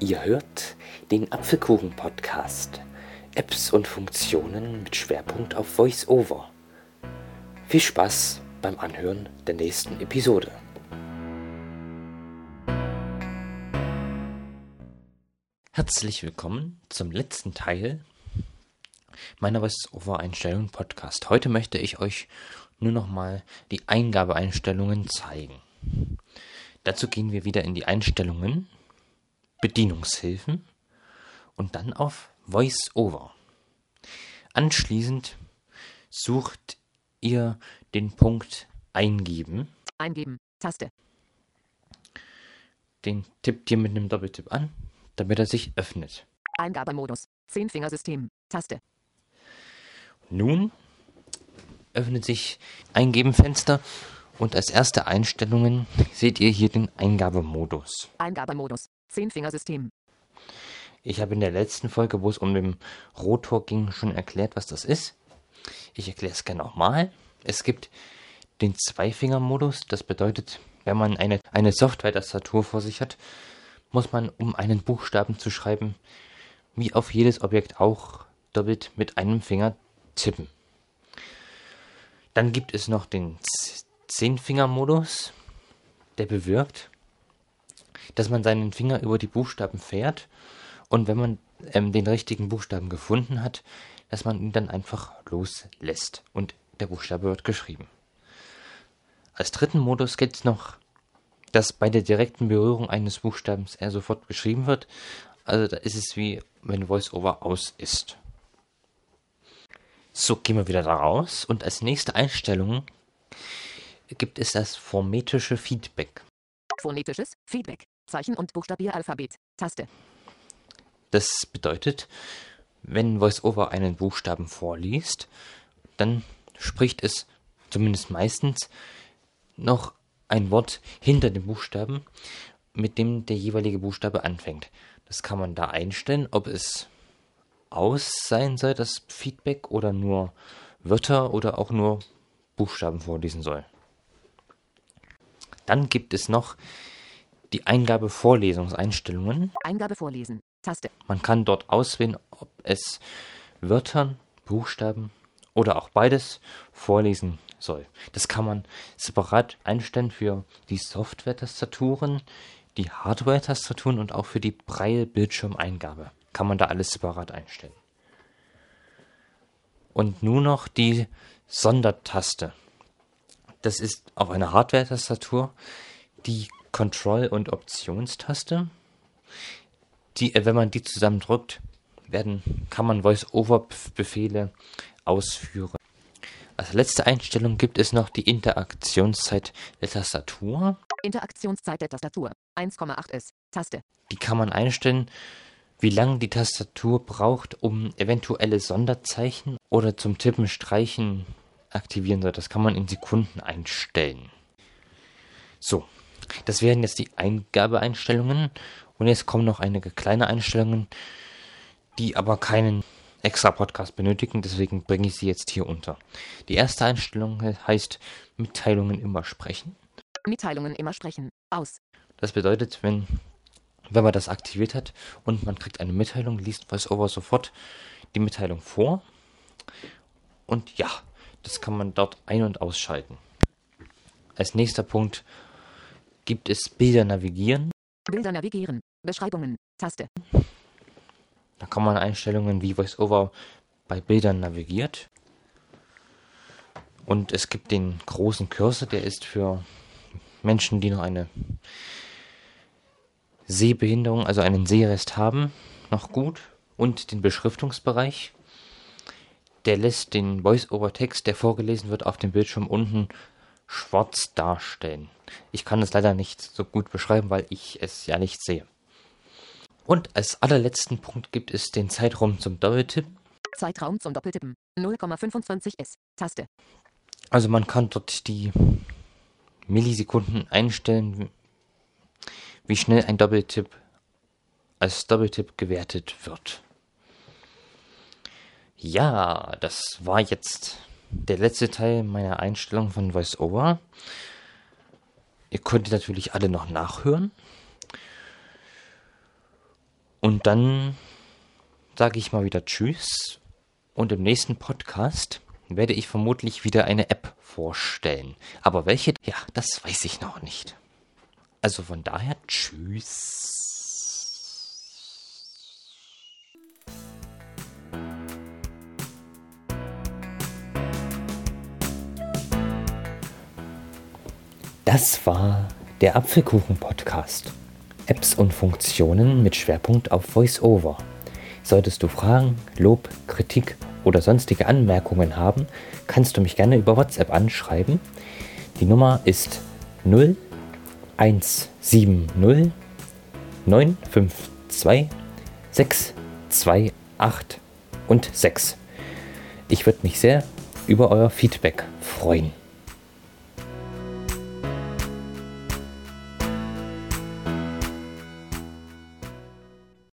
Ihr hört den Apfelkuchen-Podcast. Apps und Funktionen mit Schwerpunkt auf VoiceOver. Viel Spaß beim Anhören der nächsten Episode. Herzlich willkommen zum letzten Teil meiner VoiceOver-Einstellungen Podcast. Heute möchte ich euch nur noch mal die Eingabeeinstellungen zeigen. Dazu gehen wir wieder in die Einstellungen, Bedienungshilfen und dann auf VoiceOver. Anschließend sucht ihr den Punkt Eingeben. Eingeben. Taste. Den tippt ihr mit einem Doppeltipp an, damit er sich öffnet. Eingabemodus. Zehnfingersystem. Taste. Nun öffnet sich Eingeben-Fenster und als erste Einstellungen seht ihr hier den Eingabemodus. Eingabemodus. Zehnfingersystem. Ich habe in der letzten Folge, wo es um den Rotor ging, schon erklärt, was das ist. Ich erkläre es gerne nochmal. Es gibt den Zweifinger-Modus. Das bedeutet, wenn man eine, eine Software-Tastatur vor sich hat, muss man, um einen Buchstaben zu schreiben, wie auf jedes Objekt auch doppelt mit einem Finger tippen. Dann gibt es noch den Zehnfinger-Modus, der bewirkt, dass man seinen Finger über die Buchstaben fährt und wenn man ähm, den richtigen Buchstaben gefunden hat, dass man ihn dann einfach loslässt und der Buchstabe wird geschrieben. Als dritten Modus gibt es noch, dass bei der direkten Berührung eines Buchstabens er sofort geschrieben wird. Also da ist es wie wenn VoiceOver aus ist. So, gehen wir wieder da raus und als nächste Einstellung gibt es das phonetische Feedback. Phonetisches Feedback. Zeichen- und Buchstabieralphabet. Taste. Das bedeutet, wenn VoiceOver einen Buchstaben vorliest, dann spricht es zumindest meistens noch ein Wort hinter dem Buchstaben, mit dem der jeweilige Buchstabe anfängt. Das kann man da einstellen, ob es aus sein soll, das Feedback, oder nur Wörter oder auch nur Buchstaben vorlesen soll. Dann gibt es noch die Eingabe Vorlesungseinstellungen. Eingabe vorlesen. Taste. Man kann dort auswählen, ob es Wörtern, Buchstaben oder auch beides vorlesen soll. Das kann man separat einstellen für die Software-Tastaturen, die Hardware-Tastaturen und auch für die Braille-Bildschirmeingabe kann man da alles separat einstellen. Und nur noch die Sondertaste. Das ist auf einer Hardware-Tastatur die Control- und Optionstaste. Die, äh, wenn man die zusammen drückt, werden, kann man Voice-Over-Befehle ausführen. Als letzte Einstellung gibt es noch die Interaktionszeit der Tastatur. Interaktionszeit der Tastatur. 1,8 S. Taste. Die kann man einstellen wie lange die Tastatur braucht, um eventuelle Sonderzeichen oder zum Tippen streichen aktivieren soll. Das kann man in Sekunden einstellen. So, das wären jetzt die Eingabeeinstellungen. Und jetzt kommen noch einige kleine Einstellungen, die aber keinen extra Podcast benötigen. Deswegen bringe ich sie jetzt hier unter. Die erste Einstellung heißt Mitteilungen immer sprechen. Mitteilungen immer sprechen. Aus. Das bedeutet, wenn wenn man das aktiviert hat und man kriegt eine Mitteilung, liest VoiceOver sofort die Mitteilung vor. Und ja, das kann man dort ein- und ausschalten. Als nächster Punkt gibt es Bilder navigieren. Bilder navigieren. Beschreibungen. Taste. Da kann man Einstellungen wie VoiceOver bei Bildern navigiert. Und es gibt den großen Cursor, der ist für Menschen, die noch eine Sehbehinderung, also einen Sehrest haben, noch gut. Und den Beschriftungsbereich. Der lässt den Voice-Over-Text, der vorgelesen wird, auf dem Bildschirm unten schwarz darstellen. Ich kann es leider nicht so gut beschreiben, weil ich es ja nicht sehe. Und als allerletzten Punkt gibt es den Zeitraum zum Doppeltippen. Zeitraum zum Doppeltippen. 0,25 S. Taste. Also man kann dort die Millisekunden einstellen, wie schnell ein Doppeltipp als Doppeltipp gewertet wird. Ja, das war jetzt der letzte Teil meiner Einstellung von VoiceOver. Ihr könnt natürlich alle noch nachhören. Und dann sage ich mal wieder Tschüss. Und im nächsten Podcast werde ich vermutlich wieder eine App vorstellen. Aber welche? Ja, das weiß ich noch nicht. Also von daher Tschüss. Das war der Apfelkuchen-Podcast. Apps und Funktionen mit Schwerpunkt auf VoiceOver. Solltest du Fragen, Lob, Kritik oder sonstige Anmerkungen haben, kannst du mich gerne über WhatsApp anschreiben. Die Nummer ist 0170 952 628 und 6. Ich würde mich sehr über euer Feedback freuen.